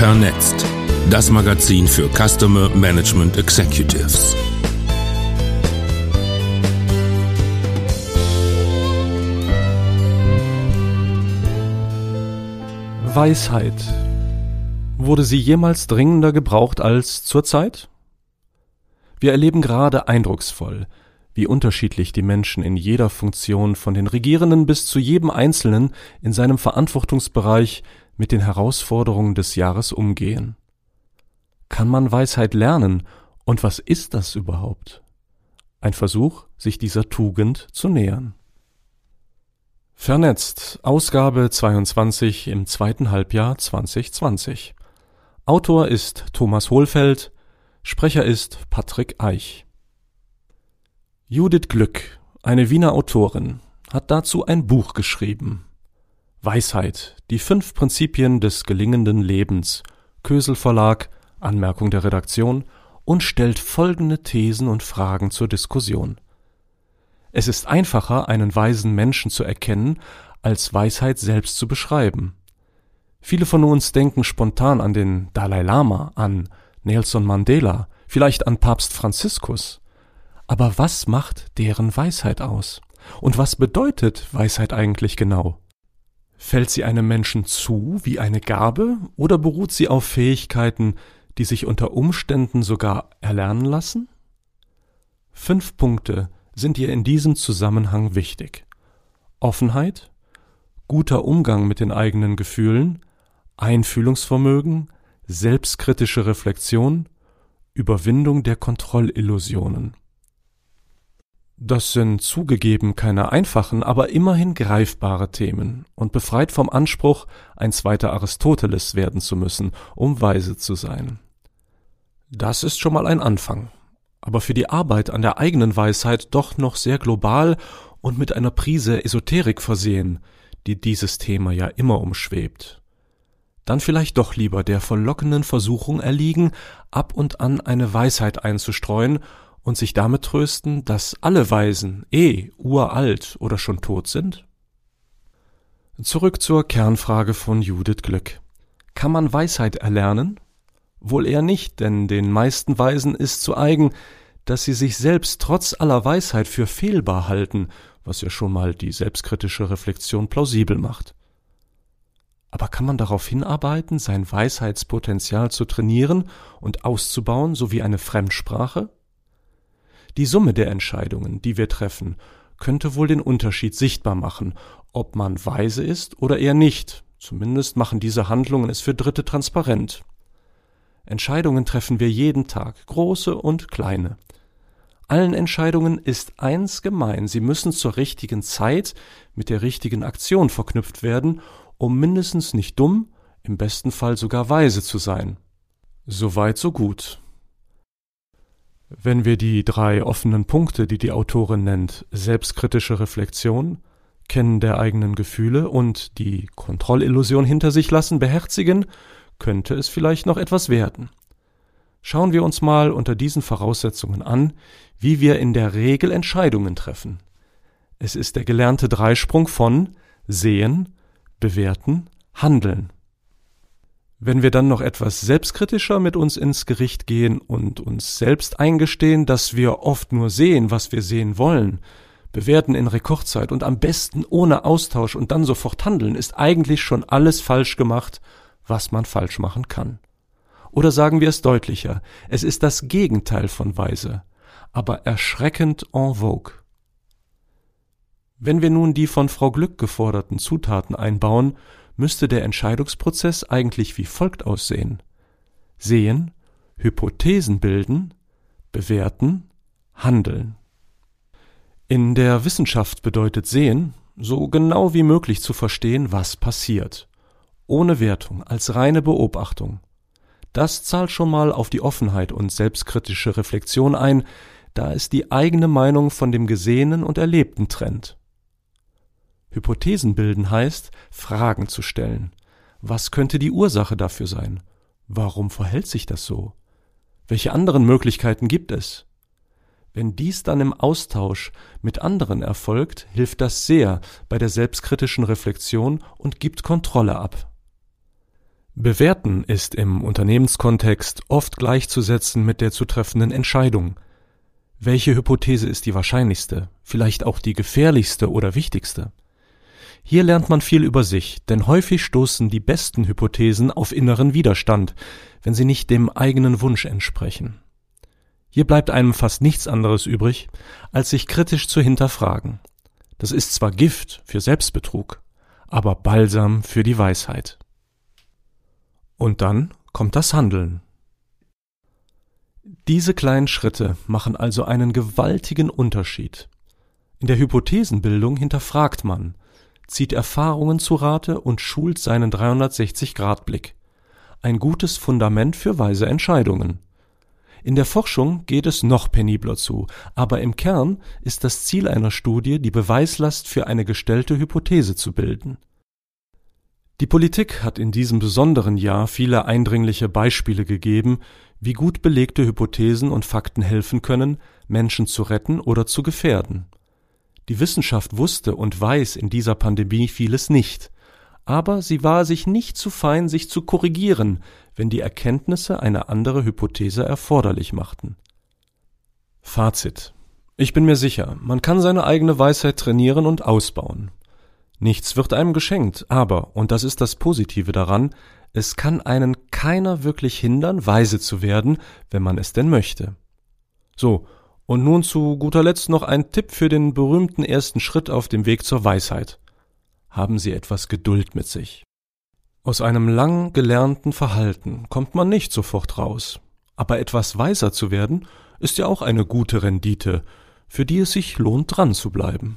Vernetzt. Das Magazin für Customer Management Executives. Weisheit. Wurde sie jemals dringender gebraucht als zurzeit? Wir erleben gerade eindrucksvoll, wie unterschiedlich die Menschen in jeder Funktion von den Regierenden bis zu jedem Einzelnen in seinem Verantwortungsbereich mit den Herausforderungen des Jahres umgehen. Kann man Weisheit lernen und was ist das überhaupt? Ein Versuch, sich dieser Tugend zu nähern. Vernetzt, Ausgabe 22 im zweiten Halbjahr 2020. Autor ist Thomas Hohlfeld, Sprecher ist Patrick Eich. Judith Glück, eine Wiener Autorin, hat dazu ein Buch geschrieben. Weisheit, die fünf Prinzipien des gelingenden Lebens, Kösel Verlag, Anmerkung der Redaktion und stellt folgende Thesen und Fragen zur Diskussion. Es ist einfacher, einen weisen Menschen zu erkennen, als Weisheit selbst zu beschreiben. Viele von uns denken spontan an den Dalai Lama, an Nelson Mandela, vielleicht an Papst Franziskus. Aber was macht deren Weisheit aus? Und was bedeutet Weisheit eigentlich genau? Fällt sie einem Menschen zu wie eine Gabe oder beruht sie auf Fähigkeiten, die sich unter Umständen sogar erlernen lassen? Fünf Punkte sind ihr in diesem Zusammenhang wichtig. Offenheit, guter Umgang mit den eigenen Gefühlen, Einfühlungsvermögen, selbstkritische Reflexion, Überwindung der Kontrollillusionen. Das sind zugegeben keine einfachen, aber immerhin greifbare Themen und befreit vom Anspruch, ein zweiter Aristoteles werden zu müssen, um weise zu sein. Das ist schon mal ein Anfang, aber für die Arbeit an der eigenen Weisheit doch noch sehr global und mit einer Prise Esoterik versehen, die dieses Thema ja immer umschwebt. Dann vielleicht doch lieber der verlockenden Versuchung erliegen, ab und an eine Weisheit einzustreuen und sich damit trösten, dass alle Weisen eh uralt oder schon tot sind? Zurück zur Kernfrage von Judith Glück. Kann man Weisheit erlernen? Wohl eher nicht, denn den meisten Weisen ist zu eigen, dass sie sich selbst trotz aller Weisheit für fehlbar halten, was ja schon mal die selbstkritische Reflexion plausibel macht. Aber kann man darauf hinarbeiten, sein Weisheitspotenzial zu trainieren und auszubauen, so wie eine Fremdsprache? Die Summe der Entscheidungen, die wir treffen, könnte wohl den Unterschied sichtbar machen, ob man weise ist oder eher nicht. Zumindest machen diese Handlungen es für Dritte transparent. Entscheidungen treffen wir jeden Tag, große und kleine. Allen Entscheidungen ist eins gemein, sie müssen zur richtigen Zeit mit der richtigen Aktion verknüpft werden, um mindestens nicht dumm, im besten Fall sogar weise zu sein. Soweit so gut. Wenn wir die drei offenen Punkte, die die Autorin nennt, selbstkritische Reflexion, Kennen der eigenen Gefühle und die Kontrollillusion hinter sich lassen, beherzigen, könnte es vielleicht noch etwas werden. Schauen wir uns mal unter diesen Voraussetzungen an, wie wir in der Regel Entscheidungen treffen. Es ist der gelernte Dreisprung von Sehen, Bewerten, Handeln. Wenn wir dann noch etwas selbstkritischer mit uns ins Gericht gehen und uns selbst eingestehen, dass wir oft nur sehen, was wir sehen wollen, bewerten in Rekordzeit und am besten ohne Austausch und dann sofort handeln, ist eigentlich schon alles falsch gemacht, was man falsch machen kann. Oder sagen wir es deutlicher, es ist das Gegenteil von weise, aber erschreckend en vogue. Wenn wir nun die von Frau Glück geforderten Zutaten einbauen, müsste der Entscheidungsprozess eigentlich wie folgt aussehen. Sehen, Hypothesen bilden, bewerten, handeln. In der Wissenschaft bedeutet Sehen, so genau wie möglich zu verstehen, was passiert. Ohne Wertung, als reine Beobachtung. Das zahlt schon mal auf die Offenheit und selbstkritische Reflexion ein, da es die eigene Meinung von dem Gesehenen und Erlebten trennt. Hypothesen bilden heißt, Fragen zu stellen. Was könnte die Ursache dafür sein? Warum verhält sich das so? Welche anderen Möglichkeiten gibt es? Wenn dies dann im Austausch mit anderen erfolgt, hilft das sehr bei der selbstkritischen Reflexion und gibt Kontrolle ab. Bewerten ist im Unternehmenskontext oft gleichzusetzen mit der zu treffenden Entscheidung. Welche Hypothese ist die wahrscheinlichste, vielleicht auch die gefährlichste oder wichtigste? Hier lernt man viel über sich, denn häufig stoßen die besten Hypothesen auf inneren Widerstand, wenn sie nicht dem eigenen Wunsch entsprechen. Hier bleibt einem fast nichts anderes übrig, als sich kritisch zu hinterfragen. Das ist zwar Gift für Selbstbetrug, aber Balsam für die Weisheit. Und dann kommt das Handeln. Diese kleinen Schritte machen also einen gewaltigen Unterschied. In der Hypothesenbildung hinterfragt man, zieht Erfahrungen zu Rate und schult seinen 360-Grad-Blick. Ein gutes Fundament für weise Entscheidungen. In der Forschung geht es noch penibler zu, aber im Kern ist das Ziel einer Studie, die Beweislast für eine gestellte Hypothese zu bilden. Die Politik hat in diesem besonderen Jahr viele eindringliche Beispiele gegeben, wie gut belegte Hypothesen und Fakten helfen können, Menschen zu retten oder zu gefährden. Die Wissenschaft wusste und weiß in dieser Pandemie vieles nicht, aber sie war sich nicht zu fein, sich zu korrigieren, wenn die Erkenntnisse eine andere Hypothese erforderlich machten. Fazit. Ich bin mir sicher, man kann seine eigene Weisheit trainieren und ausbauen. Nichts wird einem geschenkt, aber, und das ist das Positive daran, es kann einen keiner wirklich hindern, weise zu werden, wenn man es denn möchte. So, und nun zu guter Letzt noch ein Tipp für den berühmten ersten Schritt auf dem Weg zur Weisheit. Haben Sie etwas Geduld mit sich. Aus einem lang gelernten Verhalten kommt man nicht sofort raus. Aber etwas weiser zu werden, ist ja auch eine gute Rendite, für die es sich lohnt dran zu bleiben.